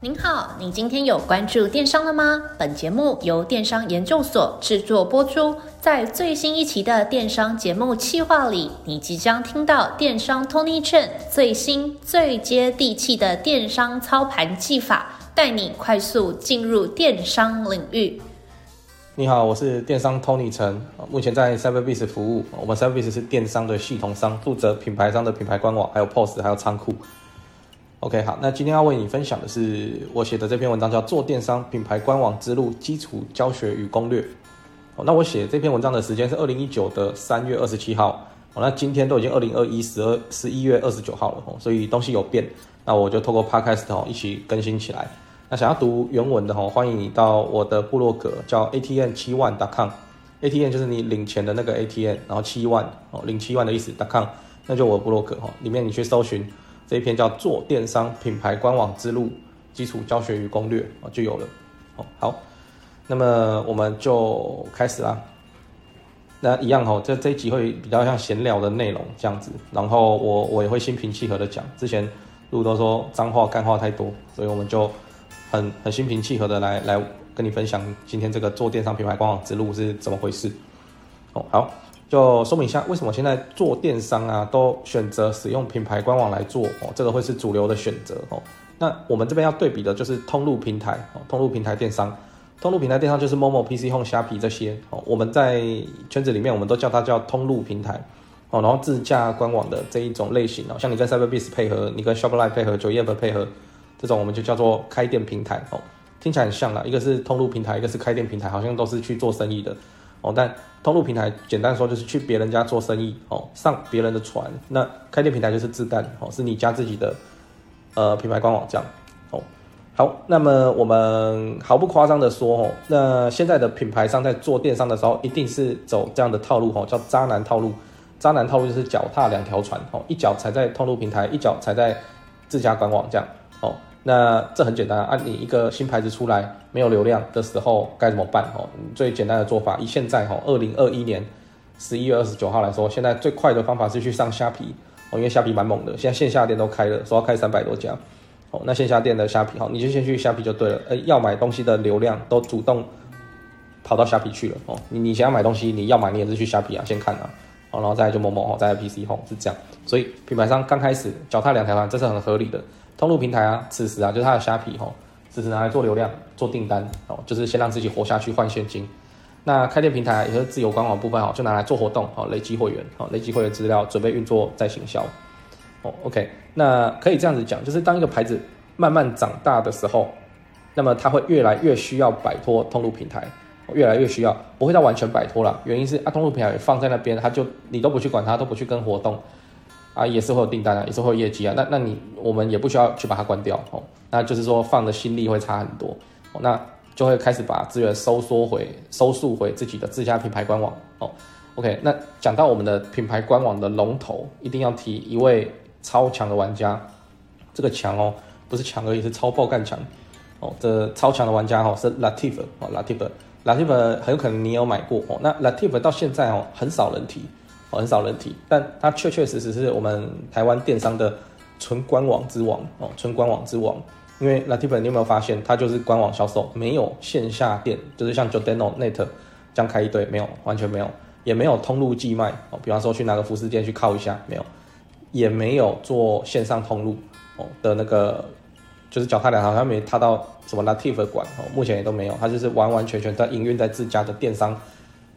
您好，你今天有关注电商了吗？本节目由电商研究所制作播出。在最新一期的电商节目企划里，你即将听到电商 Tony Chen 最新最接地气的电商操盘技法，带你快速进入电商领域。你好，我是电商 Tony Chen，目前在 Cyberbiz 服务。我们 Cyberbiz 是电商的系统商，负责品牌商的品牌官网，还有 POS，还有仓库。OK，好，那今天要为你分享的是我写的这篇文章，叫《做电商品牌官网之路基础教学与攻略》。哦，那我写这篇文章的时间是二零一九的三月二十七号。哦，那今天都已经二零二一十二十一月二十九号了哦，所以东西有变。那我就透过 Podcast 哦一起更新起来。那想要读原文的哦，欢迎你到我的部落格，叫 a t n 七万 .com，a t n 就是你领钱的那个 a t n，然后七万哦，领七万的意思 .com，那就我的部落格哈，里面你去搜寻。这一篇叫做电商品牌官网之路基础教学与攻略啊，就有了。哦好，那么我们就开始啦。那一样哦，这这一集会比较像闲聊的内容这样子。然后我我也会心平气和的讲。之前路都说脏话干话太多，所以我们就很很心平气和的来来跟你分享今天这个做电商品牌官网之路是怎么回事。哦，好。就说明一下，为什么现在做电商啊，都选择使用品牌官网来做哦，这个会是主流的选择哦。那我们这边要对比的就是通路平台哦，通路平台电商，通路平台电商就是 Momo、PC Home、虾皮这些哦。我们在圈子里面，我们都叫它叫通路平台哦。然后自驾官网的这一种类型哦，像你跟 Cyberbiz 配合，你跟 Shopline 配合，911配合，这种我们就叫做开店平台哦。听起来很像啦，一个是通路平台，一个是开店平台，好像都是去做生意的。哦，但通路平台简单说就是去别人家做生意哦，上别人的船。那开店平台就是自干哦，是你家自己的呃品牌官网这样哦。好，那么我们毫不夸张的说哦，那现在的品牌商在做电商的时候，一定是走这样的套路哦，叫渣男套路。渣男套路就是脚踏两条船哦，一脚踩在通路平台，一脚踩在自家官网这样。那这很简单啊，你一个新牌子出来没有流量的时候该怎么办？哦，最简单的做法，以现在哈二零二一年十一月二十九号来说，现在最快的方法是去上虾皮哦，因为虾皮蛮猛的，现在线下店都开了，说要开三百多家哦。那线下店的虾皮哈，你就先去虾皮就对了。哎，要买东西的流量都主动跑到虾皮去了哦。你你想要买东西，你要买你也是去虾皮啊，先看啊，哦，然后再来就某某哦，再来 PC Home 是这样。所以品牌商刚开始脚踏两条船，这是很合理的。通路平台啊，此时啊，就是它的虾皮吼，此时拿来做流量、做订单哦，就是先让自己活下去换现金。那开店平台也是自有官网部分哦，就拿来做活动哦，累积会员哦，累积会员资料，准备运作再行销哦。OK，那可以这样子讲，就是当一个牌子慢慢长大的时候，那么它会越来越需要摆脱通路平台，越来越需要，不会到完全摆脱了。原因是啊，通路平台放在那边，它就你都不去管它，都不去跟活动。啊，也是会有订单啊，也是会有业绩啊。那那你我们也不需要去把它关掉哦。那就是说放的心力会差很多哦。那就会开始把资源收缩回、收束回自己的自家品牌官网哦。OK，那讲到我们的品牌官网的龙头，一定要提一位超强的玩家。这个强哦，不是强而已，是超爆干强哦。这超强的玩家哦，是 Latif 哦，Lativ，Lativ 很有可能你有买过哦。那 Lativ 到现在哦，很少人提。很少人提，但它确确实实是我们台湾电商的纯官网之王哦，纯官网之王。因为 Lativ 你有没有发现，它就是官网销售，没有线下店，就是像 Jordano Net 这样开一堆，没有，完全没有，也没有通路寄卖哦。比方说去哪个服饰店去靠一下，没有，也没有做线上通路哦的那个，就是脚踏两条，它没踏到什么 Lativ 馆哦，目前也都没有，它就是完完全全在营运在自家的电商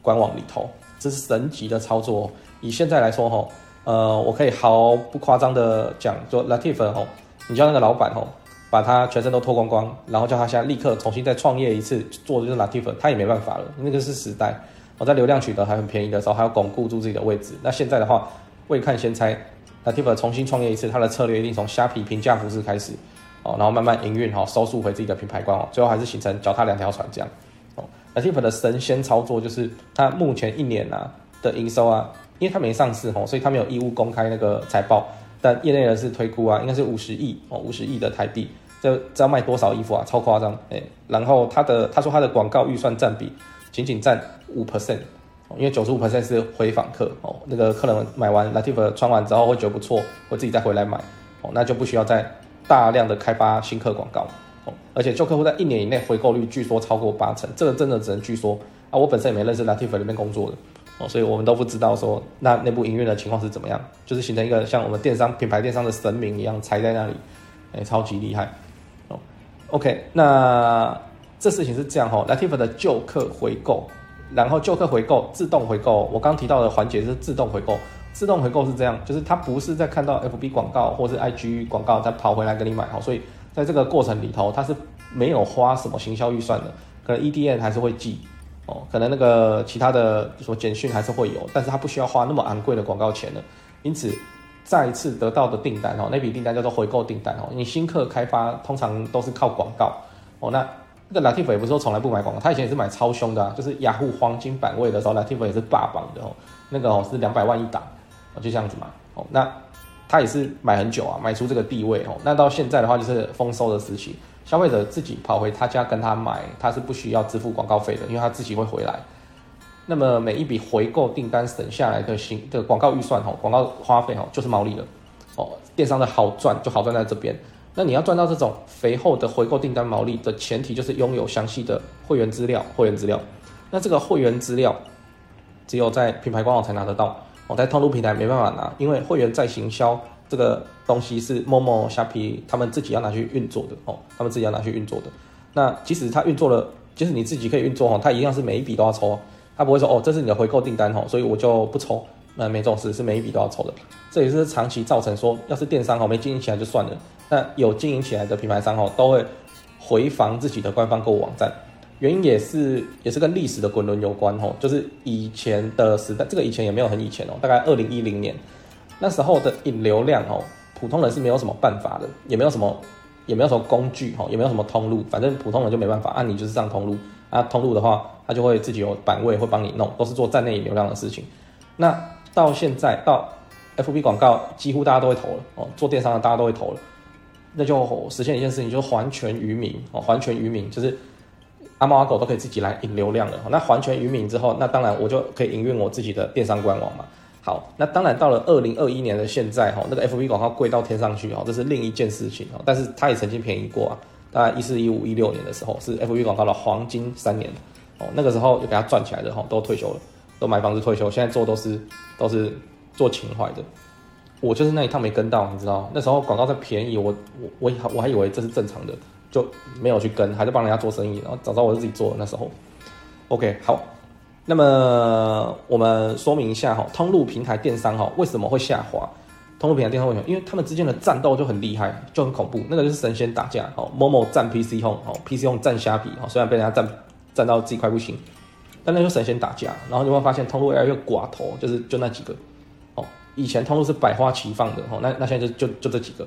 官网里头，这是神级的操作。以现在来说哈，呃，我可以毫不夸张的讲，说 Lativ 吼，你叫那个老板吼，把他全身都脱光光，然后叫他现在立刻重新再创业一次，做的就是 Lativ，他也没办法了，那个是时代。我在流量取得还很便宜的时候，还要巩固住自己的位置。那现在的话，未看先猜，Lativ 重新创业一次，他的策略一定从虾皮平价服饰开始，哦，然后慢慢营运好，收束回自己的品牌观，哦，最后还是形成脚踏两条船这样。，Lativ 的神仙操作就是，他目前一年啊的营收啊。因为它没上市吼，所以它没有义务公开那个财报。但业内人士推估啊，应该是五十亿哦，五十亿的台币，这这要卖多少衣服啊？超夸张哎！然后他的他说他的广告预算占比仅仅占五 percent 因为九十五 percent 是回访客哦，那个客人买完 Lativ 穿完之后会觉得不错，会自己再回来买哦，那就不需要再大量的开发新客广告而且旧客户在一年以内回购率据说超过八成，这个真的只能据说啊，我本身也没认识 Lativ 里面工作的哦，所以我们都不知道说那内部营运的情况是怎么样，就是形成一个像我们电商品牌电商的神明一样踩在那里，哎，超级厉害哦。OK，那这事情是这样哈，Lativ 的旧客回购。然后旧客回购，自动回购。我刚提到的环节是自动回购。自动回购是这样，就是他不是在看到 FB 广告或是 IG 广告，再跑回来给你买。好，所以在这个过程里头，他是没有花什么行销预算的。可能 EDM 还是会寄哦，可能那个其他的什么简讯还是会有，但是他不需要花那么昂贵的广告钱的。因此，再一次得到的订单哦，那笔订单叫做回购订单哦。你新客开发通常都是靠广告哦，那。那个 Latif 也不是说从来不买广告，他以前也是买超凶的啊，就是雅虎黄金版位的时候，Latif 也是霸榜的哦。那个哦是两百万一档，哦就这样子嘛。哦，那他也是买很久啊，买出这个地位哦。那到现在的话就是丰收的时期，消费者自己跑回他家跟他买，他是不需要支付广告费的，因为他自己会回来。那么每一笔回购订单省下来的新的广告预算哦，广告花费哦就是毛利了哦。电商的好赚就好赚在这边。那你要赚到这种肥厚的回购订单毛利的前提，就是拥有详细的会员资料。会员资料，那这个会员资料只有在品牌官网才拿得到，我，在通路平台没办法拿，因为会员在行销这个东西是 Momo、虾皮他们自己要拿去运作的哦，他们自己要拿去运作的。那即使他运作了，即使你自己可以运作哦，他一样是每一笔都要抽，他不会说哦，这是你的回购订单哦，所以我就不抽。那没这种事，是每一笔都要抽的。这也是长期造成说，要是电商哦没经营起来就算了。那有经营起来的品牌商哦，都会回防自己的官方购物网站，原因也是也是跟历史的滚轮有关哦。就是以前的时代，这个以前也没有很以前哦，大概二零一零年那时候的引流量哦，普通人是没有什么办法的，也没有什么也没有什么工具哦，也没有什么通路，反正普通人就没办法。按你就是上通路啊，通路的话，他就会自己有版位会帮你弄，都是做站内引流量的事情。那到现在到 FB 广告几乎大家都会投了哦，做电商的大家都会投了。那就实现一件事情，就是还权于民哦，还权于民，就是阿猫阿狗都可以自己来引流量了。那还权于民之后，那当然我就可以营运我自己的电商官网嘛。好，那当然到了二零二一年的现在哈，那个 FB 广告贵到天上去哦，这是另一件事情哦。但是它也曾经便宜过啊，大概一四一五一六年的时候是 FB 广告的黄金三年哦，那个时候就给它赚起来的哈，都退休了，都买房子退休，现在做都是都是做情怀的。我就是那一趟没跟到，你知道，那时候广告在便宜，我我我我还以为这是正常的，就没有去跟，还在帮人家做生意，然后早知道我是自己做那时候。OK，好，那么我们说明一下哈，通路平台电商哈为什么会下滑？通路平台电商为什么？因为他们之间的战斗就很厉害，就很恐怖，那个就是神仙打架哦某某战 PC Home 哦，PC Home 战虾皮哦，虽然被人家战战到自己快不行，但那就神仙打架，然后你会发现通路越来越寡头，就是就那几个哦。以前通路是百花齐放的哦，那那现在就就就这几个，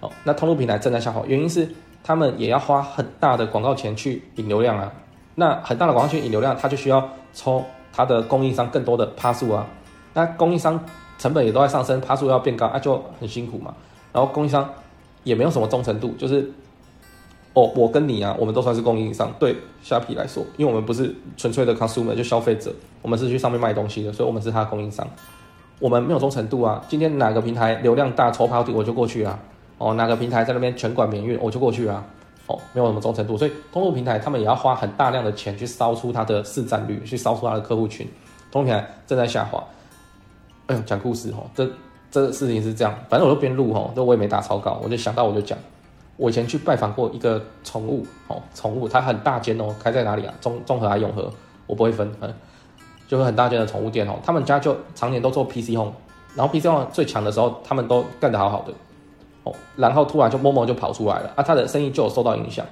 哦，那通路平台正在下滑，原因是他们也要花很大的广告钱去引流量啊，那很大的广告钱引流量，他就需要抽他的供应商更多的趴数啊，那供应商成本也都在上升，趴数要变高啊，就很辛苦嘛，然后供应商也没有什么忠诚度，就是哦，我跟你啊，我们都算是供应商，对虾皮来说，因为我们不是纯粹的 consumer 就消费者，我们是去上面卖东西的，所以我们是他的供应商。我们没有忠诚度啊！今天哪个平台流量大抽抛我就过去啊！哦，哪个平台在那边全管免运，我就过去啊！哦，没有什么忠诚度，所以通路平台他们也要花很大量的钱去烧出它的市占率，去烧出它的客户群。通路平台正在下滑。哎呦，讲故事哦，这这事情是这样，反正我就边录哦，这我也没打草稿，我就想到我就讲。我以前去拜访过一个宠物哦，宠物它很大间哦，开在哪里啊？中中和还永和，我不会分。嗯就是很大间的宠物店哦，他们家就常年都做 PC Home，然后 PC Home 最强的时候，他们都干得好好的哦，然后突然就某某就跑出来了啊，他的生意就有受到影响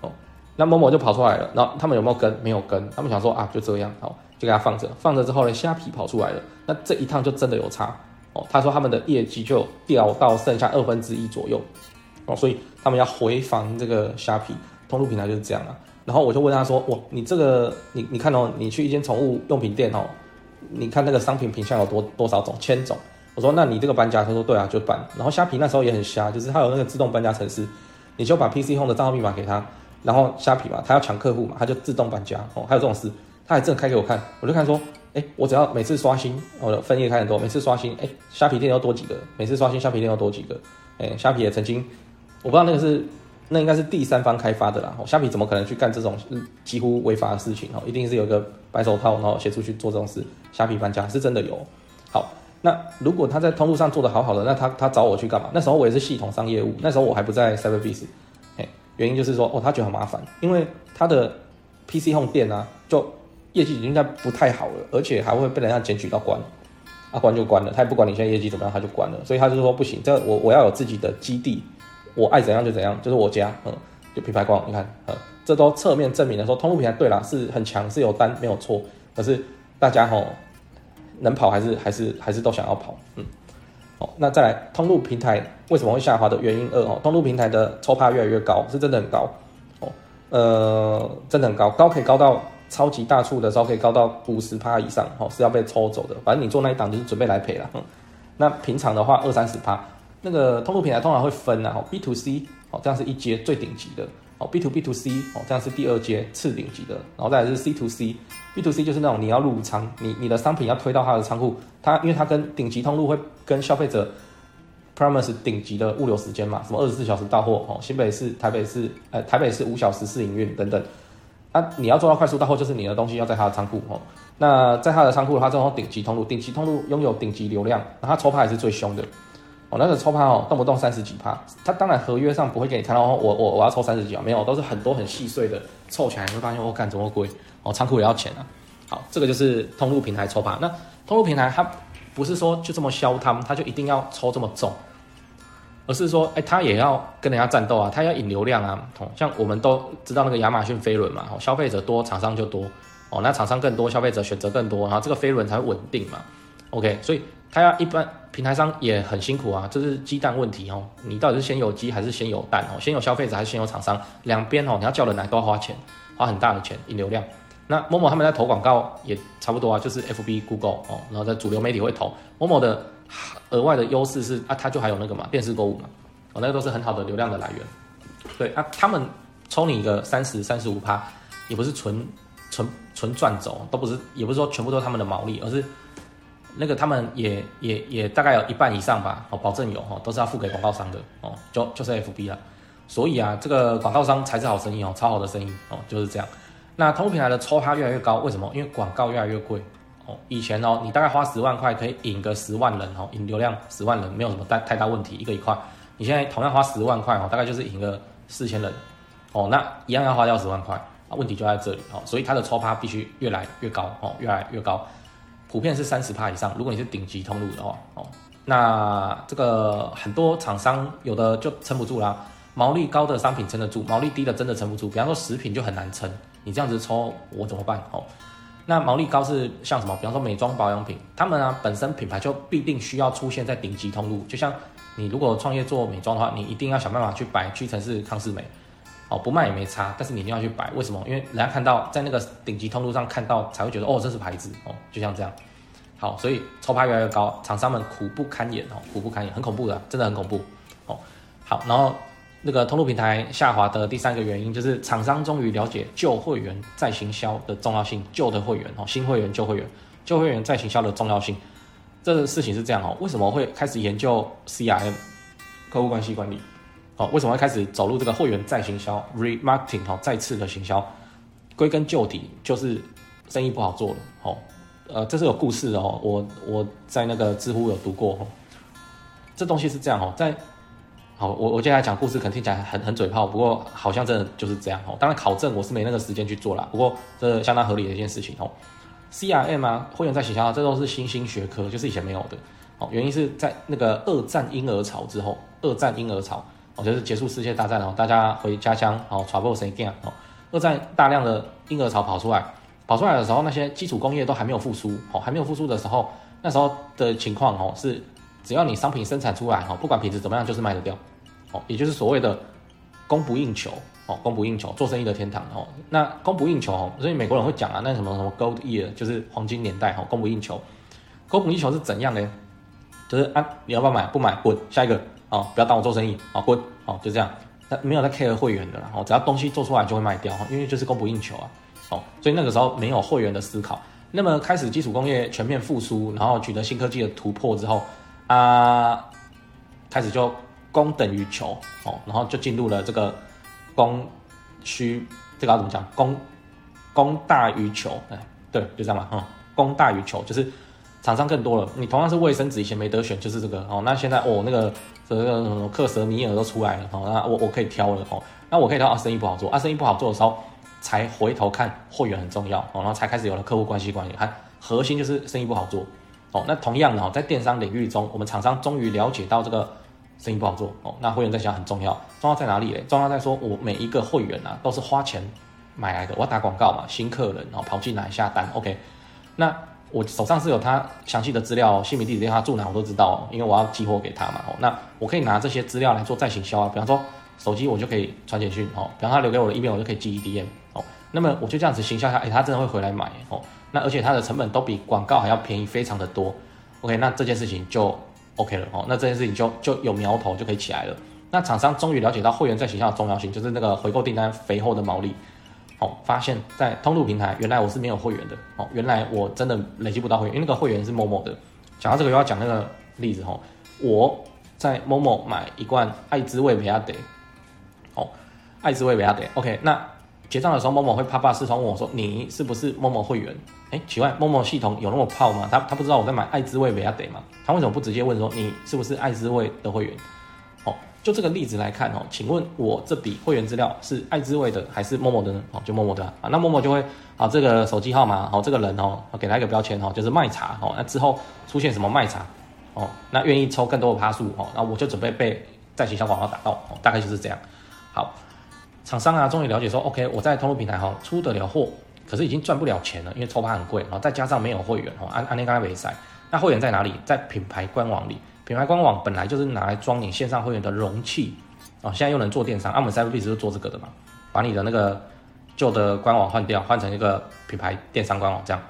哦，那某某就跑出来了，然后他们有没有跟？没有跟，他们想说啊，就这样好，就给他放着，放着之后呢，虾皮跑出来了，那这一趟就真的有差哦，他说他们的业绩就掉到剩下二分之一左右哦，所以他们要回防这个虾皮，通路平台就是这样啊。然后我就问他说：“哇，你这个，你你看哦，你去一间宠物用品店哦，你看那个商品品项有多多少种，千种。”我说：“那你这个搬家？”他说：“对啊，就搬。”然后虾皮那时候也很瞎，就是他有那个自动搬家程式，你就把 PC Home 的账号密码给他，然后虾皮嘛，他要抢客户嘛，他就自动搬家哦。还有这种事，他还真的开给我看，我就看说：“哎，我只要每次刷新，我的分页开很多，每次刷新，哎，虾皮店又多几个，每次刷新虾皮店又多几个，哎，虾皮也曾经，我不知道那个是，那应该是第三方开发的啦，虾皮怎么可能去干这种几乎违法的事情哦？一定是有一个白手套，然后协助去做这种事。虾皮搬家是真的有。好，那如果他在通路上做的好好的，那他他找我去干嘛？那时候我也是系统商业务，那时候我还不在 Cyberbiz，哎，原因就是说，哦，他觉得很麻烦，因为他的 PC Home 店啊，就业绩应该不太好了，而且还会被人家检举到关，啊关就关了，他也不管你现在业绩怎么样，他就关了，所以他就说不行，这我我要有自己的基地，我爱怎样就怎样，就是我家，嗯，就品牌官网，你看，嗯，这都侧面证明了说通路平台对啦，是很强，是有单没有错，可是大家吼。能跑还是还是还是都想要跑，嗯，哦，那再来通路平台为什么会下滑的原因二哦，通路平台的抽趴越来越高，是真的很高，哦，呃，真的很高，高可以高到超级大促的时候可以高到五十趴以上，哦，是要被抽走的，反正你做那一档就是准备来赔了，嗯，那平常的话二三十趴，那个通路平台通常会分啊，哦，B to C，哦，这样是一阶最顶级的。哦，B to B to C，哦，这样是第二阶次顶级的，然后再来是 C to C，B to C 就是那种你要入仓，你你的商品要推到他的仓库，他因为他跟顶级通路会跟消费者 promise 顶级的物流时间嘛，什么二十四小时到货，哦，新北市、台北市，呃，台北市五小时试营运等等，啊，你要做到快速到货，就是你的东西要在他的仓库，哦，那在他的仓库的话，这种顶级通路，顶级通路拥有顶级流量，那他抽牌也是最凶的。哦，那个抽趴哦，动不动三十几趴，他当然合约上不会给你看到，我我我要抽三十几啊，没有，都是很多很细碎的，凑起来你会发现，我、哦、干怎么贵？哦，仓库也要钱啊。好，这个就是通路平台抽趴。那通路平台它不是说就这么消他们，它就一定要抽这么重，而是说，哎，他也要跟人家战斗啊，他要引流量啊。哦，像我们都知道那个亚马逊飞轮嘛，哦，消费者多，厂商就多，哦，那厂商更多，消费者选择更多，然后这个飞轮才会稳定嘛。OK，所以。他要一般平台商也很辛苦啊，这是鸡蛋问题哦。你到底是先有鸡还是先有蛋哦？先有消费者还是先有厂商？两边哦，你要叫人来都要花钱，花很大的钱引流量。那 Momo 他们在投广告也差不多啊，就是 FB、Google 哦，然后在主流媒体会投。Momo 的额外的优势是啊，它就还有那个嘛，电视购物嘛，哦，那个都是很好的流量的来源。对啊，他们抽你一个三十三十五趴，也不是纯纯纯赚走，都不是，也不是说全部都是他们的毛利，而是。那个他们也也也大概有一半以上吧，哦，保证有哦，都是要付给广告商的哦，就就是 FB 啊，所以啊，这个广告商才是好生意哦，超好的生意哦，就是这样。那通路平台的抽它越来越高，为什么？因为广告越来越贵哦。以前哦，你大概花十万块可以引个十万人哦，引流量十万人没有什么太太大问题，一个一块。你现在同样花十万块哦，大概就是引个四千人哦，那一样要花掉十万块啊，问题就在这里哦，所以它的抽趴必须越来越高哦，越来越高。普遍是三十趴以上，如果你是顶级通路的话，哦，那这个很多厂商有的就撑不住啦，毛利高的商品撑得住，毛利低的真的撑不住。比方说食品就很难撑，你这样子抽我怎么办？哦，那毛利高是像什么？比方说美妆保养品，他们啊本身品牌就必定需要出现在顶级通路，就像你如果创业做美妆的话，你一定要想办法去摆屈臣氏、康是美。哦，不卖也没差，但是你一定要去摆，为什么？因为人家看到在那个顶级通路上看到，才会觉得哦，这是牌子哦，就像这样。好，所以抽牌越来越高，厂商们苦不堪言哦，苦不堪言，很恐怖的，真的很恐怖哦。好，然后那个通路平台下滑的第三个原因就是厂商终于了解旧会员再行销的重要性，旧的会员哦，新会员旧会员旧会员再行销的重要性。这个事情是这样哦，为什么会开始研究 CRM 客户关系管理？哦，为什么会开始走入这个会员再行销 remarketing 哦，再次的行销？归根究底就是生意不好做了。哦，呃，这是有故事的哦。我我在那个知乎有读过。哦，这东西是这样哦，在好，我我接下来讲故事，可能听起来很很嘴炮，不过好像真的就是这样哦。当然考证我是没那个时间去做啦，不过这相当合理的一件事情哦。CRM 啊，会员再行销，这都是新兴学科，就是以前没有的。哦，原因是在那个二战婴儿潮之后，二战婴儿潮。我觉得结束世界大战哦，大家回家乡哦，travel 谁干哦？二战大量的婴儿潮跑出来，跑出来的时候，那些基础工业都还没有复苏哦，还没有复苏的时候，那时候的情况哦是，只要你商品生产出来哦，不管品质怎么样，就是卖得掉哦，也就是所谓的供不应求哦，供不应求，做生意的天堂哦。那供不应求哦，所以美国人会讲啊，那什么什么 Gold Year 就是黄金年代哦，供不应求，供不应求是怎样呢？就是啊，你要不要买？不买，滚，下一个。哦，不要当我做生意，哦，滚，哦，就这样，他没有在 care 会员的啦，哦，只要东西做出来就会卖掉，因为就是供不应求啊，哦，所以那个时候没有会员的思考，那么开始基础工业全面复苏，然后取得新科技的突破之后，啊，开始就供等于求哦，然后就进入了这个供需，这个要怎么讲？供供大于求，哎，对，就这样嘛，嗯，供大于求，就是厂商更多了。你同样是卫生纸，以前没得选，就是这个哦。那现在哦，那个这个什么克什米尔都出来了哦，那我我可以挑了哦。那我可以挑啊，生意不好做啊，生意不好做的时候。才回头看会员很重要哦，然后才开始有了客户关系管理，还核心就是生意不好做哦。那同样的，在电商领域中，我们厂商终于了解到这个生意不好做哦，那会员在想很重要，重要在哪里嘞？重要在说我每一个会员啊都是花钱买来的，我要打广告嘛，新客人然后跑进来下单，OK。那我手上是有他详细的资料，姓名、地址、电话、住哪我都知道，因为我要寄货给他嘛。哦，那我可以拿这些资料来做再行销啊，比方说手机我就可以传简讯哦，比方他留给我的 email 我就可以寄 EDM 哦。那么我就这样子行销下，哎，他真的会回来买哦。那而且它的成本都比广告还要便宜，非常的多。OK，那这件事情就 OK 了哦。那这件事情就就有苗头，就可以起来了。那厂商终于了解到会员在行销的重要性，就是那个回购订单肥厚的毛利。哦，发现在通路平台，原来我是没有会员的哦。原来我真的累积不到会员，因为那个会员是 Momo 的。讲到这个又要讲那个例子哦。我在 Momo 买一罐爱滋味维亚得，哦，爱滋味维亚得。OK，那。结账的时候，某某会啪啪视窗问我说：“你是不是某某会员？”哎，奇怪，某某系统有那么泡吗？他他不知道我在买爱滋味维亚得吗？他为什么不直接问说你是不是爱滋味的会员？就这个例子来看哦，请问我这笔会员资料是爱滋味的还是默默的呢？哦，就默默的啊。那默默就会啊，这个手机号码哦，这个人哦，给他一个标签哦，就是卖茶哦。那之后出现什么卖茶哦，那愿意抽更多的趴数哦，那我就准备被在行销广告打到哦，大概就是这样。好。厂商啊，终于了解说，OK，我在通路平台哈出得了货，可是已经赚不了钱了，因为抽趴很贵，然后再加上没有会员哦，安安利刚才没塞，那会员在哪里？在品牌官网里，品牌官网本来就是拿来装你线上会员的容器哦，现在又能做电商，啊，我们 Cyberbiz 是做这个的嘛，把你的那个旧的官网换掉，换成一个品牌电商官网这样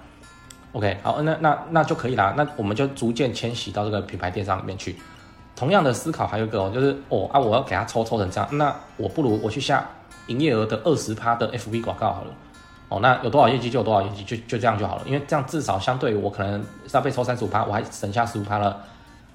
，OK，好，那那那就可以啦，那我们就逐渐迁徙到这个品牌电商里面去。同样的思考还有一个哦，就是哦啊，我要给他抽抽成这样，那我不如我去下。营业额的二十趴的 FB 广告好了，哦，那有多少业绩就有多少业绩，就就这样就好了，因为这样至少相对于我可能是要被抽三十五趴，我还省下十五趴了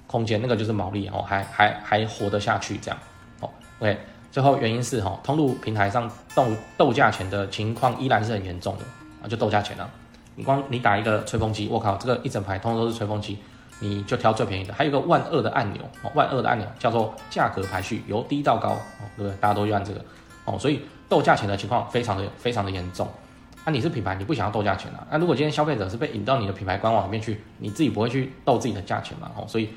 空间，那个就是毛利哦，还还还活得下去这样，哦，OK，最后原因是哈，通路平台上斗斗价钱的情况依然是很严重的啊，就斗价钱了，你光你打一个吹风机，我靠，这个一整排通通都是吹风机，你就挑最便宜的，还有一个万恶的按钮哦，万恶的按钮叫做价格排序，由低到高哦，对不对？大家都用按这个。哦，所以斗价钱的情况非常的非常的严重。那、你是品牌，你不想要斗价钱啊？那如果今天消费者是被引到你的品牌官网里面去，你自己不会去斗自己的价钱嘛？哦，所以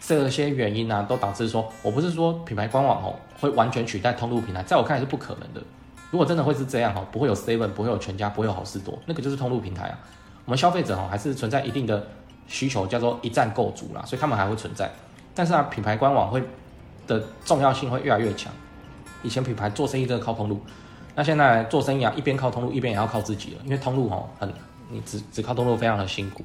这些原因呢、都导致说，我不是说品牌官网哦会完全取代通路平台，在我看来是不可能的。如果真的会是这样哦，不会有 Seven，不会有全家，不会有好事多，那个就是通路平台啊。我们消费者哦还是存在一定的需求，叫做一站购足啦，所以他们还会存在。但是啊，品牌官网会的重要性会越来越强。以前品牌做生意真的靠通路，那现在做生意啊，一边靠通路，一边也要靠自己了。因为通路哦，很你只只靠通路非常的辛苦。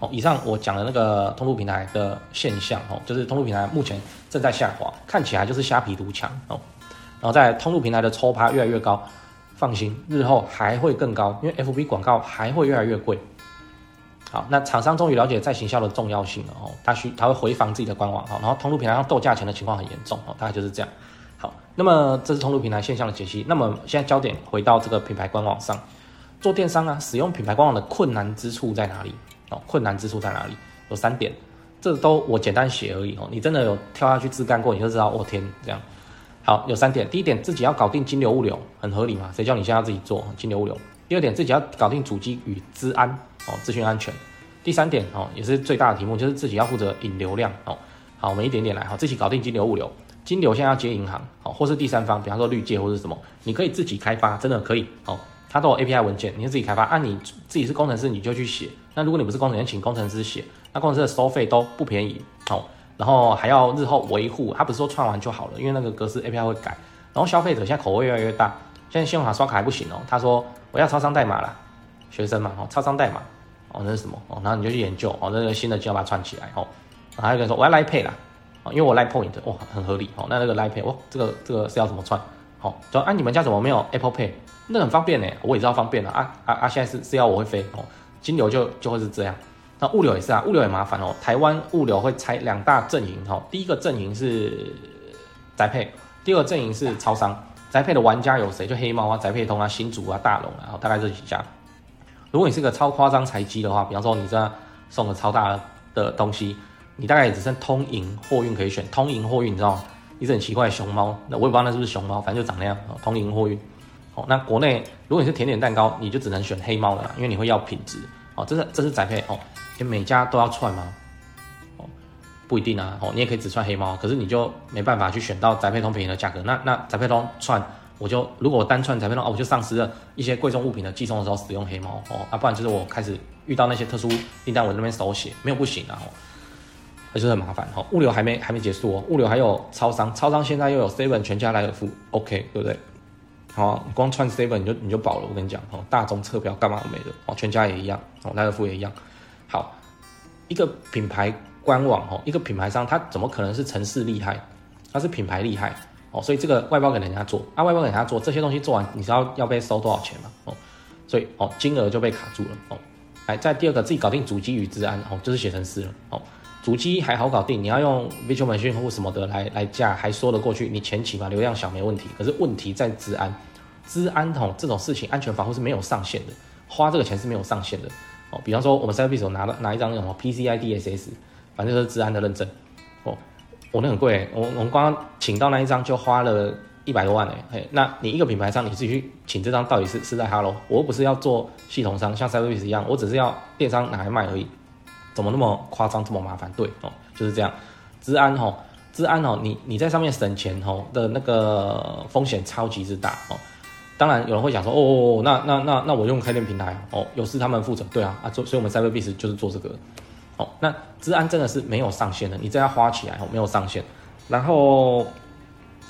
哦，以上我讲的那个通路平台的现象哦，就是通路平台目前正在下滑，看起来就是虾皮独强哦。然后在通路平台的抽趴越来越高，放心，日后还会更高，因为 FB 广告还会越来越贵。好，那厂商终于了解在行销的重要性了哦，他需他会回防自己的官网哈，然后通路平台上斗价钱的情况很严重哦，大概就是这样。好那么这是通路平台现象的解析。那么现在焦点回到这个品牌官网上，做电商啊，使用品牌官网的困难之处在哪里？哦，困难之处在哪里？有三点，这都我简单写而已哦。你真的有跳下去自干过，你就知道。哦天，这样。好，有三点。第一点，自己要搞定金流物流，很合理嘛？谁叫你现在要自己做金流物流？第二点，自己要搞定主机与资安哦，资讯安全。第三点哦，也是最大的题目，就是自己要负责引流量哦。好，我们一点点来哈，自己搞定金流物流。金流现在要接银行，好，或是第三方，比方说绿界或是什么，你可以自己开发，真的可以，好，它都有 API 文件，你就自己开发。按、啊、你自己是工程师，你就去写。那如果你不是工程师，请工程师写。那工程师的收费都不便宜，哦，然后还要日后维护。他不是说串完就好了，因为那个格式 API 会改。然后消费者现在口味越来越大，现在信用卡刷卡还不行哦。他说我要超商代码啦，学生嘛，哦，超商代码，哦，那是什么？哦，然后你就去研究，哦，那个新的就要把它串起来，哦，然后还有人说我要 Line Pay 啦。因为我 Line Point 哇，很合理哦。那那个 Line Pay 哇，这个这个是要怎么串？好、哦，说啊，你们家怎么没有 Apple Pay？那很方便呢，我也知道方便了啊啊啊！现在是是要我会飞哦，金流就就会是这样。那物流也是啊，物流也麻烦哦。台湾物流会拆两大阵营哈，第一个阵营是宅配，第二个阵营是超商。宅配的玩家有谁？就黑猫啊、宅配通啊、新竹啊、大龙啊，然后大概这几家。如果你是个超夸张财机的话，比方说你这送个超大的东西，你大概也只剩通营货运可以选，通营货运你知道吗？一只很奇怪的熊猫，那我也不知道那是不是熊猫，反正就长那样。通营货运。哦，那国内如果你是甜点蛋糕，你就只能选黑猫了，因为你会要品质。哦，这是这是宅配哦。你每家都要串吗？哦，不一定啊。哦，你也可以只串黑猫，可是你就没办法去选到宅配通便宜的价格。那那宅配通串，我就如果我单串宅配通哦，我就丧失了一些贵重物品的寄送的时候使用黑猫哦。啊，不然就是我开始遇到那些特殊订单，我那边手写没有不行啊。哦，那就很麻烦。哦，物流还没还没结束哦，物流还有超商，超商现在又有 seven 全家莱尔富，OK 对不对？好，光串 seven 你就你就饱了。我跟你讲哦，大众车标干嘛没的哦，全家也一样哦，莱尔夫也一样。好，一个品牌官网哦，一个品牌商，他怎么可能是城市厉害？他是品牌厉害哦，所以这个外包给人家做，啊，外包给人家做这些东西做完，你知道要被收多少钱吗？哦，所以哦，金额就被卡住了哦。来，再第二个自己搞定主机与治安哦，就是写程式了哦。主机还好搞定，你要用 Virtual Machine 或什么的来来架，还说得过去，你前期嘛流量小没问题。可是问题在治安，治安哦这种事情安全防护是没有上限的，花这个钱是没有上限的哦。比方说，我们 Cyberbits 拿了拿一张那种 PCI DSS，反正就是治安的认证。哦，我那很贵，我我们刚刚请到那一张就花了一百多万哎。嘿，那你一个品牌商，你自己去请这张，到底是是在 Hello？我又不是要做系统商，像 Cyberbits 一样，我只是要电商拿来卖而已。怎么那么夸张，这么麻烦？对哦，就是这样。资安哦，资安哦，你你在上面省钱哦的那个风险超级之大哦。当然有人会讲说，哦，那那那那我用开店平台哦，有事他们负责，对啊啊，所以我们 Cyberbits 就是做这个，哦，那资安真的是没有上限的，你这样花起来哦没有上限，然后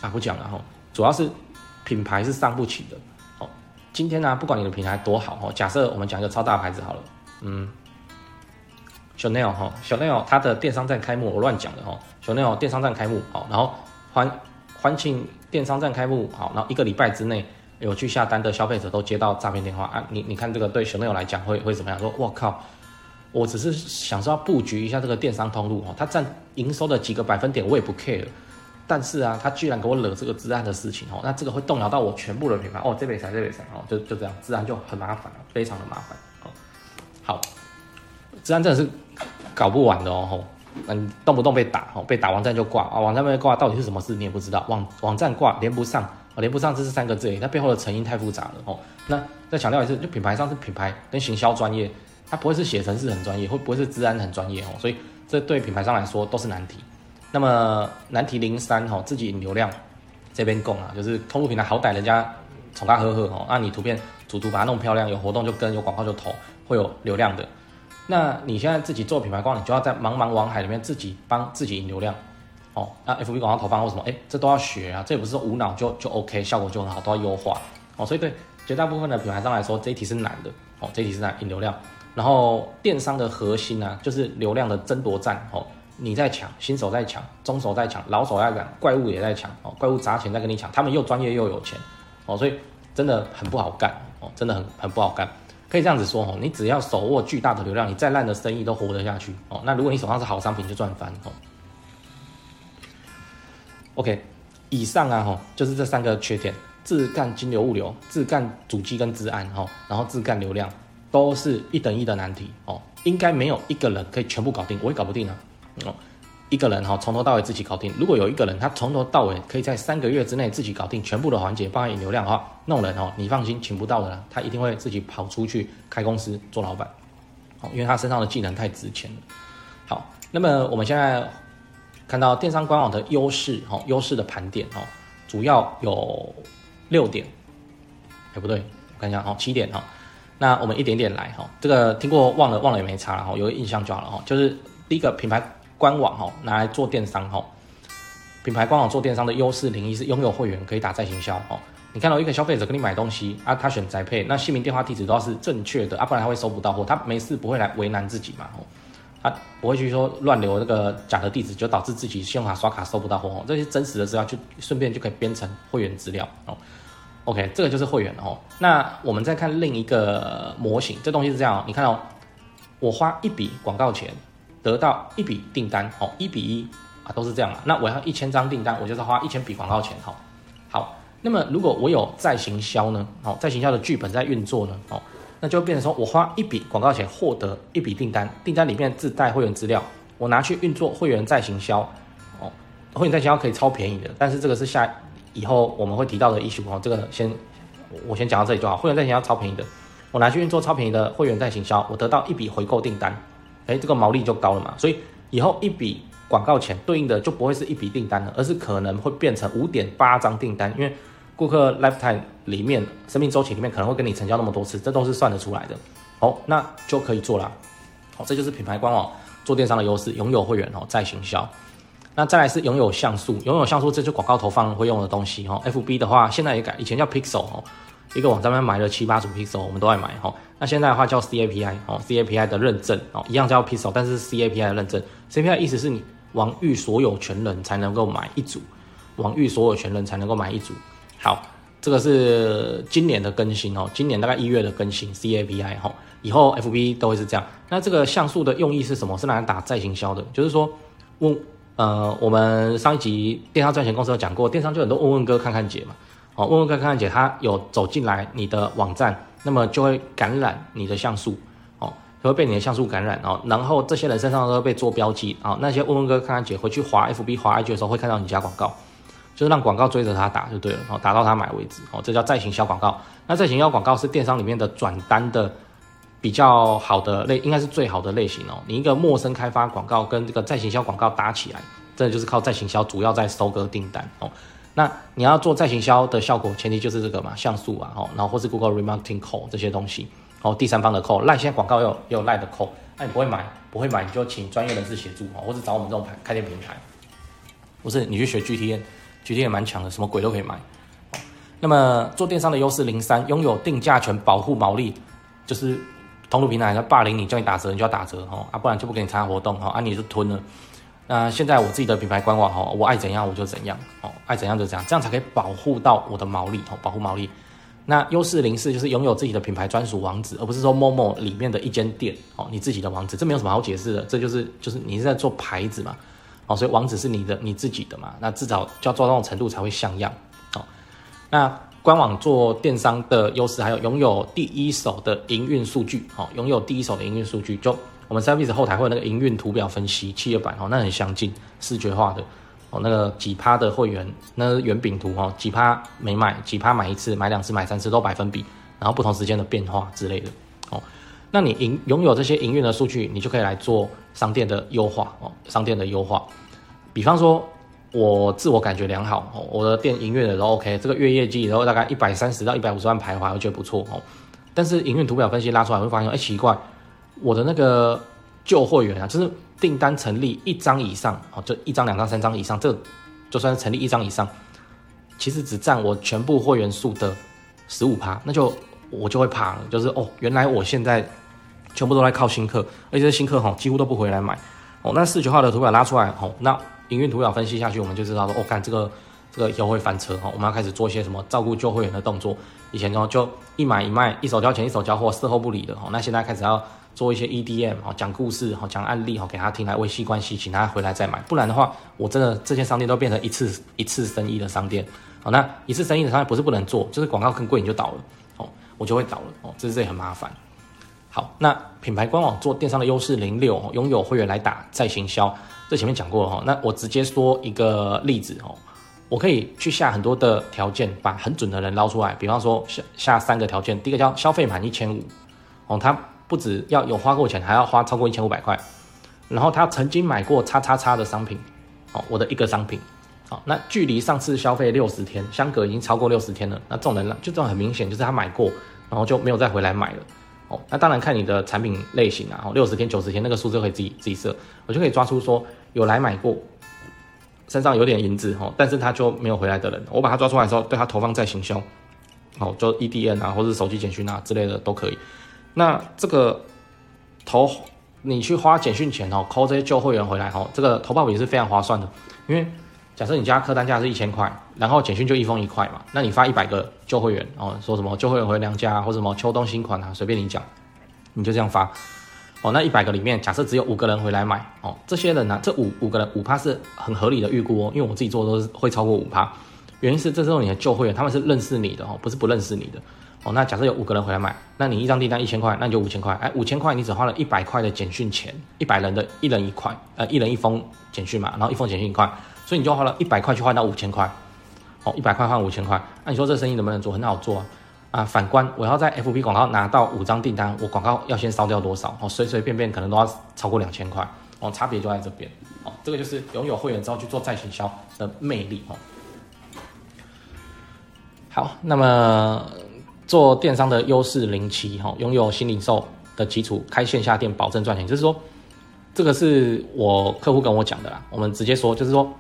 啊不讲了哈，主要是品牌是上不起的，哦，今天呢、不管你的品牌多好哦，假设我们讲一个超大牌子好了，嗯，Chanel 哈，Chanel 它的电商站开幕，我乱讲的哈，Chanel 电商站开幕好，然后欢欢庆电商站开幕好，然后一个礼拜之内。有去下单的消费者都接到诈骗电话啊！你你看这个对 Chanel 来讲会会怎么样？说我靠，我只是想说要布局一下这个电商通路哦，它占营收的几个百分点我也不 care，但是啊，他居然给我惹这个治安的事情哦，那这个会动摇到我全部的品牌哦，这边才这边才哦，就就这样，治安就很麻烦了，非常的麻烦哦。好，治安真的是搞不完的哦，嗯，动不动被打哦，被打网站就挂啊，网站被挂到底是什么事你也不知道，网网站挂连不上。连不上这是三个字，诶，它背后的成因太复杂了哦。那再强调一次，就品牌商是品牌跟行销专业，它不会是写程式很专业，会不会是治安很专业哦？所以这对品牌商来说都是难题。那么难题零三哈，自己引流量这边供啊，就是通路平台好歹人家宠他呵呵哦，那你图片主图把它弄漂亮，有活动就跟，有广告就投，会有流量的。那你现在自己做品牌光，你就要在茫茫网海里面自己帮自己引流量。哦，那 FB 广告投放为什么？哎，这都要学啊，这也不是说无脑就就 OK，效果就很好，都要优化。哦，所以对绝大部分的品牌商来说，这一题是难的。哦，这一题是难引流量。然后电商的核心呢、啊，就是流量的争夺战。哦，你在抢，新手在抢，中手在抢，老手在抢，怪物也在抢。哦，怪物砸钱在跟你抢，他们又专业又有钱。哦，所以真的很不好干。哦，真的很很不好干。可以这样子说，哦，你只要手握巨大的流量，你再烂的生意都活得下去。哦，那如果你手上是好商品，就赚翻。哦。OK，以上啊哈，就是这三个缺点：自干金流物流，自干主机跟自安哈，然后自干流量，都是一等一的难题哦。应该没有一个人可以全部搞定，我也搞不定啊。哦，一个人哈，从头到尾自己搞定。如果有一个人他从头到尾可以在三个月之内自己搞定全部的环节，包含引流量的话，那种人哦，你放心，请不到的啦，他一定会自己跑出去开公司做老板。哦，因为他身上的技能太值钱了。好，那么我们现在。看到电商官网的优势，哈，优势的盘点，哈，主要有六点，哎，不对，我看一下，哈，七点，哈，那我们一点点来，哈，这个听过忘了，忘了也没差了，哈，有个印象就好了，哈，就是第一个品牌官网，哈，拿来做电商，哈，品牌官网做电商的优势，零一是拥有会员可以打在行销，哈，你看到一个消费者跟你买东西啊，他选宅配，那姓名、电话、地址都要是正确的，啊，不然他会收不到货，他没事不会来为难自己嘛，他、不会去说乱留那个假的地址，就导致自己信用卡刷卡收不到货哦。这些真实的资料就顺便就可以编成会员资料哦。OK，这个就是会员哦。那我们再看另一个模型，这东西是这样，你看、哦、我花一笔广告钱得到一笔订单，哦，一比一啊，都是这样啊。那我要一千张订单，我就是花一千笔广告钱，好，好。那么如果我有再行销呢？哦，再行销的剧本在运作呢？哦，那就变成说我花一笔广告钱获得一笔订单，订单里面自带会员资料，我拿去运作会员再行销，哦，会员再行销可以超便宜的，但是这个是下以后我们会提到的 issue 哦，这个先我先讲到这里就好。会员再行销超便宜的，我拿去运作超便宜的会员再行销，我得到一笔回购订单，诶，这个毛利就高了嘛，所以以后一笔广告钱对应的就不会是一笔订单了，而是可能会变成五点八张订单，因为。顾客 lifetime 里面生命周期里面可能会跟你成交那么多次，这都是算得出来的。好，那就可以做了。好，这就是品牌官网做电商的优势，拥有会员哦，再行销。那再来是拥有像素，拥有像素，这就广告投放会用的东西哦。FB 的话，现在也改，以前叫 Pixel 哦，一个网站上买了七八组 Pixel，我们都爱买哈。那现在的话叫 CAPI 哦，CAPI 的认证哦，一样叫 Pixel，但是 CAPI 的认证，CAPI 意思是你网域所有权人才能够买一组，网域所有权人才能够买一组。好，这个是今年的更新哦，今年大概一月的更新 CAPI 哈，以后 FB 都会是这样。那这个像素的用意是什么？是拿来打再行销的，就是说问呃，我们上一集电商赚钱公司有讲过，电商就很多问问哥看看姐嘛，哦，问问哥看看姐，他有走进来你的网站，那么就会感染你的像素哦，就会被你的像素感染哦，然后这些人身上都会被做标记啊，那些问问哥看看姐回去滑 FB 滑 IG 的时候会看到你家广告。就是让广告追着他打就对了，哦，打到他买为止，哦，这叫再行销广告。那再行销广告是电商里面的转单的比较好的类，应该是最好的类型哦。你一个陌生开发广告跟这个再行销广告搭起来，这就是靠再行销，主要在收割订单哦。那你要做再行销的效果，前提就是这个嘛，像素啊，哦，然后或是 Google Remarketing Call 这些东西，哦，第三方的 Call，赖现在广告也有也有赖的 Call，那你不会买，不会买，你就请专业人士协助哦，或者找我们这种开店平台，不是你去学 GTM。GTM 也蛮强的，什么鬼都可以买。那么做电商的优势零三，拥有定价权，保护毛利，就是通路平台要霸凌你，叫你打折，你就要打折哦，啊，不然就不给你参加活动哈，啊，你就吞了。那现在我自己的品牌官网哈，我爱怎样我就怎样哦，爱怎样就怎样，这样才可以保护到我的毛利哦，保护毛利。那优势零四就是拥有自己的品牌专属网址，而不是说某某里面的一间店哦，你自己的网址，这没有什么好解释的，这就是就是你是在做牌子嘛。哦，所以网址是你的，你自己的嘛，那至少就要做到这种程度才会像样。哦，那官网做电商的优势还有拥有第一手的营运数据，哦，拥有第一手的营运数据，就我们 service 后台会有那个营运图表分析企业版，哦，那很相近，视觉化的，哦，那个几趴的会员，那个圆饼图，哦，几趴没买，几趴买一次，买两次，买三次都百分比，然后不同时间的变化之类的，哦。那你营拥有这些营运的数据，你就可以来做商店的优化哦。商店的优化，比方说我自我感觉良好哦，我的店营运的都 OK，这个月业绩然后大概一百三十到一百五十万徘徊，我觉得不错哦。但是营运图表分析拉出来会发现，哎，奇怪，我的那个旧会员啊，就是订单成立一张以上哦，就一张、两张、三张以上，这就算是成立一张以上，其实只占我全部会员数的十五趴，那就我就会怕了，就是哦，原来我现在。全部都在靠新客，而且新客哈几乎都不回来买哦。那视觉化的图表拉出来吼，那营运图表分析下去，我们就知道说，哦，看这个这个以后会翻车哈。我们要开始做一些什么照顾旧会员的动作。以前就就一买一卖，一手交钱一手交货，事后不理的哈。那现在开始要做一些 EDM 哈，讲故事哈，讲案例哈，给他听来维系关系，请他回来再买。不然的话，我真的这些商店都变成一次一次生意的商店。好，那一次生意的商店不是不能做，就是广告更贵你就倒了哦，我就会倒了哦，这是这很麻烦。好，那品牌官网做电商的优势零六，拥有会员来打再行销，这前面讲过了哈。那我直接说一个例子哦，我可以去下很多的条件，把很准的人捞出来。比方说下下三个条件，第一个叫消费满一千五哦，他不只要有花过钱，还要花超过一千五百块，然后他曾经买过叉叉叉的商品哦，我的一个商品，哦，那距离上次消费六十天，相隔已经超过六十天了，那这种人就这种很明显就是他买过，然后就没有再回来买了。哦，那当然看你的产品类型啊，哦，六十天、九十天那个数字可以自己自己设，我就可以抓出说有来买过，身上有点银子哦，但是他就没有回来的人，我把他抓出来之后，对他投放再行销，哦，就 EDM 啊，或者手机简讯啊之类的都可以。那这个投你去花简讯钱哦，扣这些旧会员回来哦，这个投报也是非常划算的，因为。假设你家客单价是一千块，然后简讯就一封一块嘛，那你发一百个旧会员哦，说什么旧会员回娘家或什么秋冬新款啊，随便你讲，你就这样发，哦，那一百个里面，假设只有五个人回来买哦，这些人呢、这五五个人五趴是很合理的预估哦，因为我自己做的都是会超过五趴，原因是这时候你的旧会员他们是认识你的哦，不是不认识你的。哦。那假设有五个人回来买，那你一张订单一千块，那你就五千块，哎，五千块你只花了一百块的简讯钱，一百人的一人一块，呃，一人一封简讯嘛，然后一封简讯一块，所以你就花了一百块去换到五千块，哦，一百块换五千块，那你说这生意能不能做？很好做啊。啊，反观我要在 FB 广告拿到五张订单，我广告要先烧掉多少？哦，随随便便可能都要超过两千块哦，差别就在这边哦。这个就是拥有会员之后去做再行销的魅力哦。好，那么做电商的优势零七哈，拥有新零售的基础，开线下店保证赚钱，就是说这个是我客户跟我讲的啦。我们直接说，就是说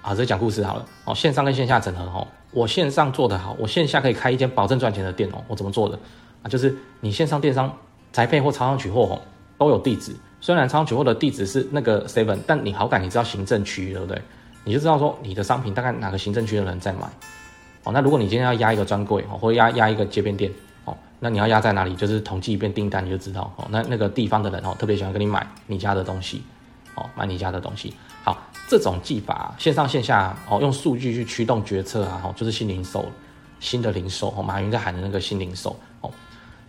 啊，这讲故事好了哦，线上跟线下整合哦。我线上做得好，我线下可以开一间保证赚钱的店哦。我怎么做的啊？就是你线上电商宅配或超商取货哦，都有地址。虽然超商取货的地址是那个 seven，但你好歹你知道行政区对不对？你就知道说你的商品大概哪个行政区的人在买哦。那如果你今天要压一个专柜哦，或者压压一个街边店哦，那你要压在哪里？就是统计一遍订单你就知道哦。那那个地方的人哦，特别喜欢跟你买你家的东西哦，买你家的东西。好。这种技法，线上线下哦，用数据去驱动决策啊，就是新零售，新的零售哦，马云在喊的那个新零售哦。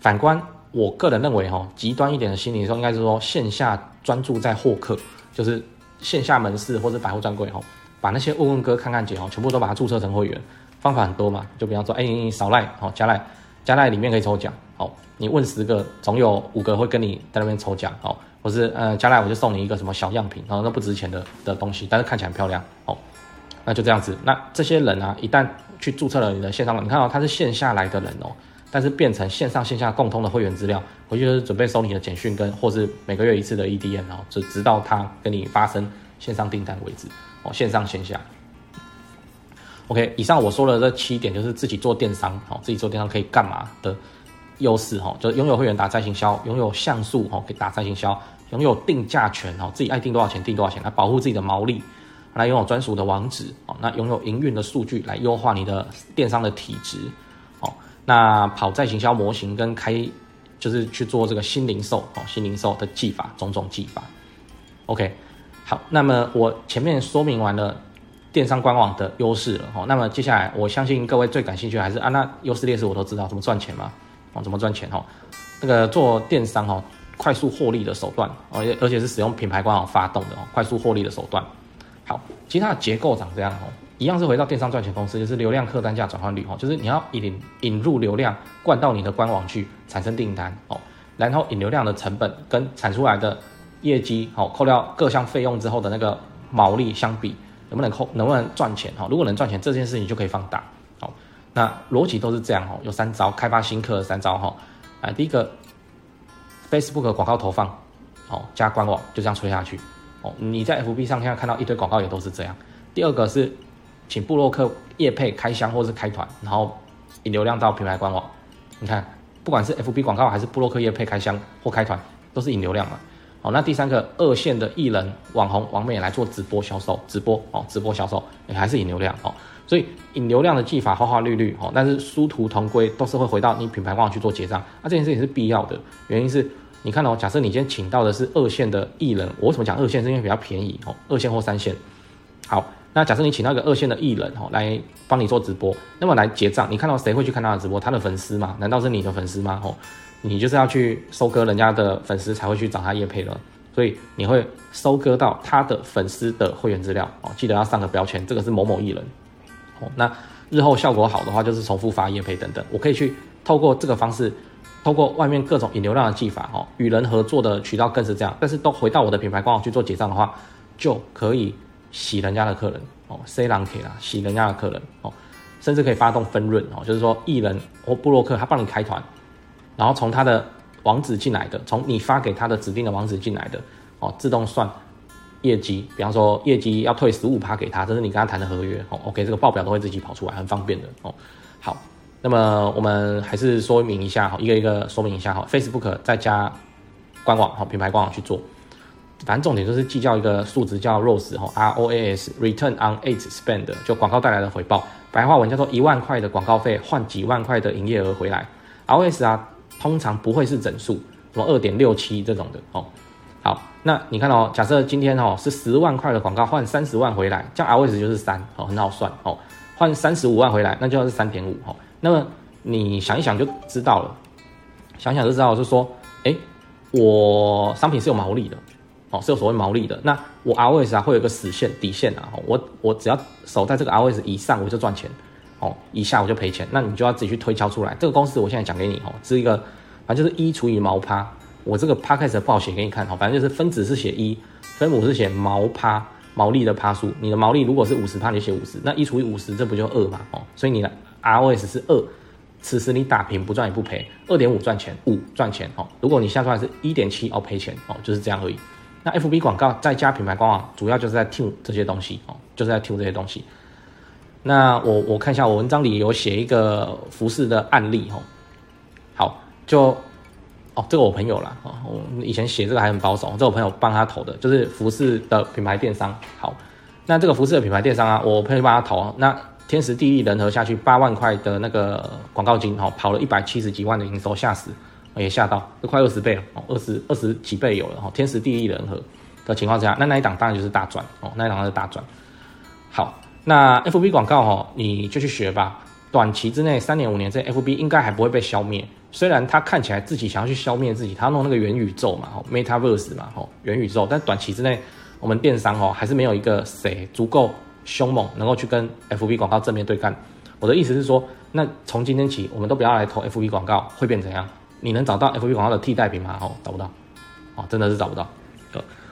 反观我个人认为哈，极端一点的新零售应该是说线下专注在获客，就是线下门市或者百货专柜哈，把那些问问哥看看姐哦，全部都把它注册成会员，方法很多嘛，就比方说，哎，你扫赖哦，加赖，加赖里面可以抽奖哦，你问十个，总有五个会跟你在那边抽奖哦。或是呃，加赖我就送你一个什么小样品，然后那不值钱的的东西，但是看起来很漂亮哦，那就这样子。那这些人啊，一旦去注册了你的线上，你看、哦、他是线下来的人哦，但是变成线上线下共通的会员资料，回去就是准备收你的简讯跟或是每个月一次的 EDM 哦，就直到他跟你发生线上订单为止哦，线上线下。OK，以上我说的这七点就是自己做电商哦，自己做电商可以干嘛的优势哈，就是拥有会员打在行销，拥有像素哦，可以打在行销。拥有定价权哦，自己爱定多少钱定多少钱，来保护自己的毛利，来拥有专属的网址哦，那拥有营运的数据来优化你的电商的体质哦，那跑在行销模型跟开就是去做这个新零售哦，新零售的技法种种技法，OK，好，那么我前面说明完了电商官网的优势了哦，那么接下来我相信各位最感兴趣还是啊，那优势劣势我都知道怎么赚钱嘛哦，怎么赚钱哦，那个做电商哦。快速获利的手段，而且而且是使用品牌官网发动的哦，快速获利的手段。好，其实它的结构长这样哦，一样是回到电商赚钱公式，就是流量客单价转换率哦，就是你要引引入流量灌到你的官网去产生订单哦，然后引流量的成本跟产出来的业绩哦，扣掉各项费用之后的那个毛利相比，能不能扣能不能赚钱哦？如果能赚钱，这件事情就可以放大哦。那逻辑都是这样哦，有三招开发新客三招哈，啊，第一个。Facebook 广告投放，哦，加官网就这样吹下去，哦，你在 FB 上现在看到一堆广告也都是这样。第二个是请布洛克业配开箱或是开团，然后引流量到品牌官网。你看，不管是 FB 广告还是布洛克业配开箱或开团，都是引流量嘛。哦，那第三个二线的艺人、网红、网美来做直播销售，直播哦，直播销售也还是引流量哦。所以引流量的技法花花绿绿哦，但是殊途同归，都是会回到你品牌方去做结账。那这件事情是必要的，原因是。你看哦，假设你今天请到的是二线的艺人，我为什么讲二线？是因为比较便宜哦，二线或三线。好，那假设你请到一个二线的艺人哦，来帮你做直播，那么来结账，你看到谁会去看他的直播？他的粉丝吗？难道是你的粉丝吗？哦，你就是要去收割人家的粉丝才会去找他业配了，所以你会收割到他的粉丝的会员资料哦，记得要上个标签，这个是某某艺人哦。那日后效果好的话，就是重复发业配等等，我可以去透过这个方式。透过外面各种引流量的技法，哦，与人合作的渠道更是这样。但是都回到我的品牌官网去做结账的话，就可以洗人家的客人，哦，C 狼 K 啦，洗人家的客人，哦，甚至可以发动分润，哦，就是说艺人或部落客他帮你开团，然后从他的网址进来的，从你发给他的指定的网址进来的，哦，自动算业绩，比方说业绩要退十五趴给他，这是你跟他谈的合约，哦，OK，这个报表都会自己跑出来，很方便的，哦，好。那么我们还是说明一下哈，一个一个说明一下哈。Facebook 再加官网哈，品牌官网去做，反正重点就是计较一个数值叫 ROAS 哈，R O A S，Return on Ad Spend，就广告带来的回报。白话文叫做一万块的广告费换几万块的营业额回来。R O S 啊，通常不会是整数什么二点六七这种的哦。好，那你看哦，假设今天哦是十万块的广告换三十万回来，这样 ROS 就是三哦，很好算哦。换三十五万回来，那就要是三点五哦。那么你想一想就知道了，想想就知道，是说，哎，我商品是有毛利的哦，是有所谓毛利的。那我 ROS 啊会有个死线底线啊，我我只要守在这个 ROS 以上我就赚钱哦，一下我就赔钱。那你就要自己去推敲出来。这个公式我现在讲给你哦，是一个反正就是一除以毛趴。我这个趴开始不好写给你看哦，反正就是分子是写一，分母是写毛趴，毛利的趴数。你的毛利如果是五十趴，你写五十，那一除以五十，这不就二嘛？哦，所以你的 ROS 是二，此时你打平不赚也不赔，二点五赚钱，五赚钱哦。如果你下出来是一点七，哦赔钱哦，就是这样而已。那 FB 广告再加品牌官网，主要就是在 T 这些东西哦，就是在 T 这些东西。那我我看一下，我文章里有写一个服饰的案例哦，好就。哦，这个我朋友啦，哦，我以前写这个还很保守，这我朋友帮他投的，就是服饰的品牌电商。好，那这个服饰的品牌电商啊，我朋友帮他投，那天时地利人和下去，八万块的那个广告金，哦，跑了一百七十几万的营收，吓死，也吓到，都快二十倍了，哦，二十二十几倍有了，哦，天时地利人和的情况之下，那那一档当然就是大赚，哦，那一档是大赚。好，那 FB 广告哦，你就去学吧，短期之内三年五年这 FB 应该还不会被消灭。虽然他看起来自己想要去消灭自己，他弄那个元宇宙嘛，吼，Metaverse 嘛，吼，元宇宙，但短期之内，我们电商哦，还是没有一个谁足够凶猛，能够去跟 FB 广告正面对干。我的意思是说，那从今天起，我们都不要来投 FB 广告，会变怎样？你能找到 FB 广告的替代品吗？哦，找不到，哦，真的是找不到。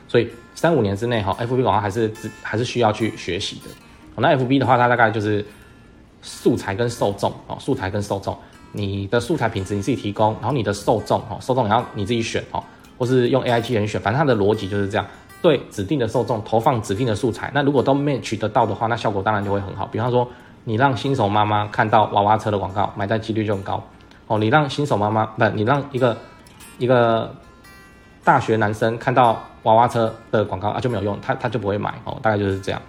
所以三五年之内，哈，FB 广告还是还是需要去学习的。那 FB 的话，它大概就是素材跟受众，哦，素材跟受众。你的素材品质你自己提供，然后你的受众哦，受众然后你自己选哦，或是用 AI 机器人选，反正它的逻辑就是这样，对指定的受众投放指定的素材，那如果都 match 得到的话，那效果当然就会很好。比方说，你让新手妈妈看到娃娃车的广告，买单几率就很高哦。你让新手妈妈不，你让一个一个大学男生看到娃娃车的广告啊就没有用，他他就不会买哦，大概就是这样。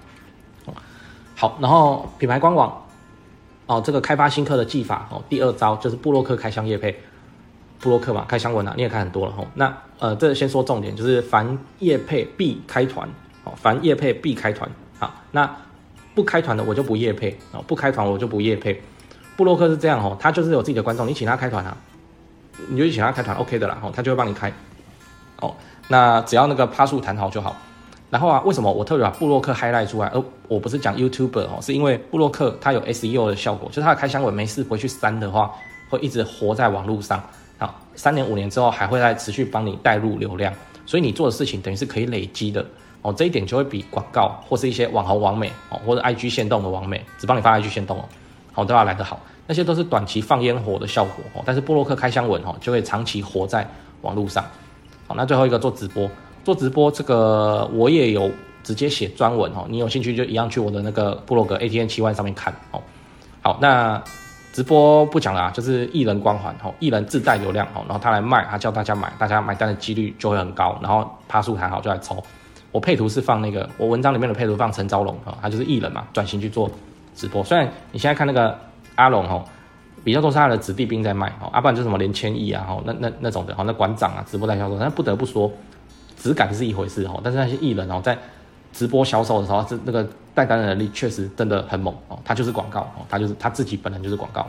好，然后品牌官网。哦，这个开发新客的技法哦，第二招就是布洛克开箱业配，布洛克嘛，开箱文啊，你也看很多了吼。那呃，这先说重点，就是凡业配必开团哦，凡业配必开团啊。那不开团的我就不业配哦，不开团我就不业配。布洛克是这样哦，他就是有自己的观众，你请他开团啊，你就请他开团，OK 的啦，哦，他就会帮你开。哦，那只要那个趴数谈好就好。然后啊，为什么我特别把部落客 highlight 出来？而我不是讲 YouTuber 哦，是因为部落客它有 SEO 的效果，就是它的开箱文没事不会去删的话，会一直活在网络上。好，三年五年之后还会再持续帮你带入流量，所以你做的事情等于是可以累积的哦。这一点就会比广告或是一些网红网美哦，或者 IG 限动的网美只帮你发 IG 限动哦，好都要来得好。那些都是短期放烟火的效果哦，但是部落客开箱文哦，就会长期活在网络上。好，那最后一个做直播。做直播这个我也有直接写专文哦，你有兴趣就一样去我的那个部落格 ATM 七万上面看哦。好，那直播不讲了啊，就是艺人光环哦，艺人自带流量哦，然后他来卖，他叫大家买，大家买单的几率就会很高，然后趴数还好就来抽。我配图是放那个我文章里面的配图放陈昭龙啊，他就是艺人嘛，转型去做直播。虽然你现在看那个阿龙哦，比较多是他的子弟兵在卖哦，阿不然就是什么连千亿啊，哦那那那种的，哦那馆长啊直播在销售，但不得不说。质感是一回事哦，但是那些艺人哦，在直播销售的时候，这那个带单的能力确实真的很猛哦。他就是广告哦，他就是他自己本人就是广告。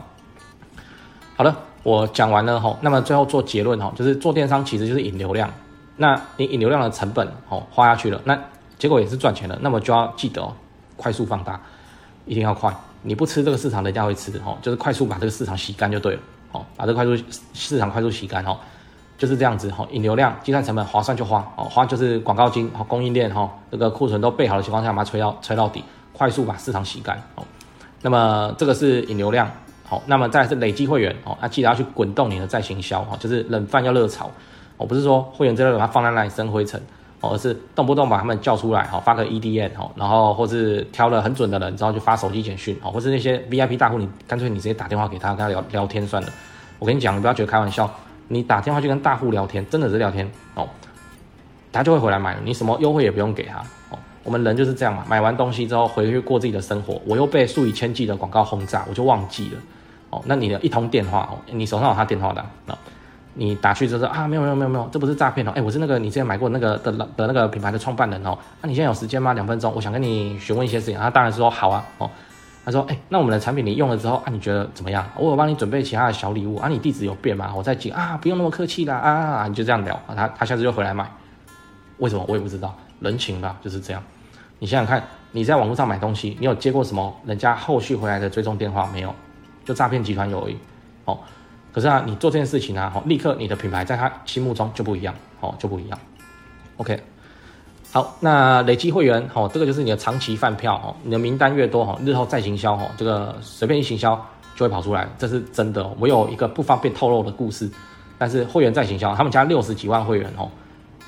好了，我讲完了哈，那么最后做结论哈，就是做电商其实就是引流量。那你引流量的成本哦花下去了，那结果也是赚钱的，那么就要记得哦，快速放大，一定要快。你不吃这个市场，人家会吃哦，就是快速把这个市场洗干就对了哦，把这个快速市场快速洗干哦。就是这样子哈，引流量、计算成本划算就花哦，花就是广告金，供应链哈，这个库存都备好的情况下，把它吹到吹到底，快速把市场洗干哦。那么这个是引流量，好，那么再是累积会员哦，那记得要去滚动你的再行销哈，就是冷饭要热炒，哦，不是说会员之类把它放在那里生灰尘哦，而是动不动把他们叫出来哈，发个 EDM 哈，然后或是挑了很准的人之后就发手机简讯哦，或是那些 VIP 大户，你干脆你直接打电话给他，跟他聊聊天算了。我跟你讲，你不要觉得开玩笑。你打电话去跟大户聊天，真的是聊天哦，他就会回来买，你什么优惠也不用给他哦。我们人就是这样嘛，买完东西之后回去过自己的生活，我又被数以千计的广告轰炸，我就忘记了哦。那你的一通电话哦，你手上有他电话的啊，你打去就说啊，没有没有没有没有，这不是诈骗哦，哎，我是那个你之前买过那个的的那个品牌的创办人哦，那、你现在有时间吗？两分钟，我想跟你询问一些事情。他当然是说好啊，哦，他说，哎，那我们的产品你用了之后啊，你觉得怎么样？我有帮你准备其他的小礼物啊，你地址有变吗？我再寄啊，不用那么客气啦啊，你就这样聊啊，他他下次就回来买，为什么我也不知道，人情吧，就是这样。你想想看，你在网络上买东西，你有接过什么人家后续回来的追踪电话没有？就诈骗集团有而已，哦。可是啊，你做这件事情啊，哦立刻你的品牌在他心目中就不一样，哦，就不一样。OK，好，那累积会员，哦，这个就是你的长期饭票，哦，你的名单越多，哦，日后再行销，哦，这个随便一行销就会跑出来，这是真的。我有一个不方便透露的故事，但是会员再行销，他们家六十几万会员，哦，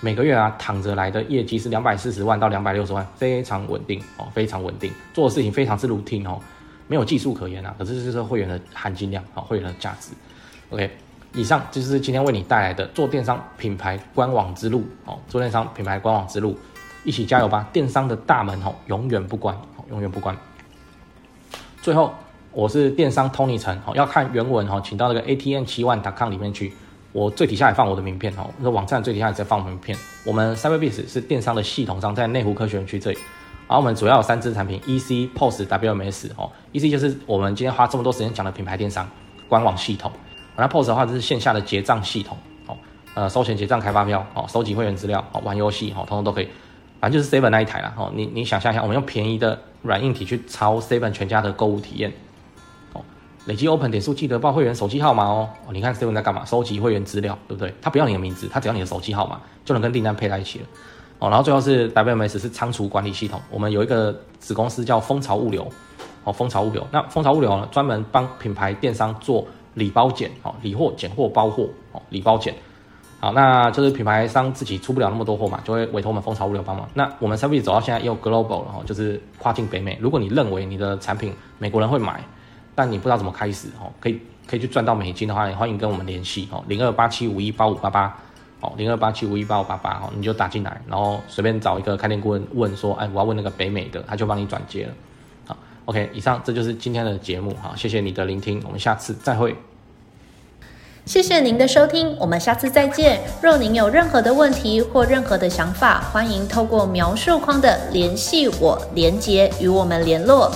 每个月啊躺着来的业绩是两百四十万到两百六十万，非常稳定，哦，非常稳定，做的事情非常之 routine，哦，没有技术可言啊。可是这就是会员的含金量，哦，会员的价值。OK，以上就是今天为你带来的做电商品牌官网之路哦，做电商品牌官网之路，一起加油吧！电商的大门哦，永远不关，永远不关。最后，我是电商 Tony 陈哦，要看原文哦，请到那个 atn71.com 里面去。我最底下也放我的名片哦，那网站最底下也在放名片。我们 Cyberbiz 是电商的系统商，在内湖科学园区这里。然后我们主要有三支产品：EC、POS、WMS 哦。EC 就是我们今天花这么多时间讲的品牌电商官网系统。那 POS 的话，就是线下的结账系统，哦，呃，收钱结账、开发票，哦，收集会员资料，哦，玩游戏，哦，通通都可以，反正就是 Seven 那一台啦，哦，你你想象一下，我们用便宜的软硬体去抄 Seven 全家的购物体验，哦，累积 Open 点数，记得报会员手机号码哦，哦，你看 Seven 在干嘛？收集会员资料，对不对？他不要你的名字，他只要你的手机号码，就能跟订单配在一起了，哦，然后最后是 WMS 是仓储管理系统，我们有一个子公司叫蜂巢物流，哦，蜂巢物流，那蜂巢物流呢，专门帮品牌电商做。礼包检，哦，理货、检货、包货，哦，礼包检，好，那就是品牌商自己出不了那么多货嘛，就会委托我们蜂巢物流帮忙。那我们 Cyberbiz 走到现在又 global 了，哦，就是跨境北美。如果你认为你的产品美国人会买，但你不知道怎么开始，哦，可以可以去赚到美金的话，也欢迎跟我们联系，哦，零二八七五一八五八八，哦，零二八七五一八五八八，哦，你就打进来，然后随便找一个开店顾问问说，哎，我要问那个北美的，他就帮你转接了。好，OK，以上这就是今天的节目，哈，谢谢你的聆听，我们下次再会。谢谢您的收听，我们下次再见。若您有任何的问题或任何的想法，欢迎透过描述框的联系我连接与我们联络。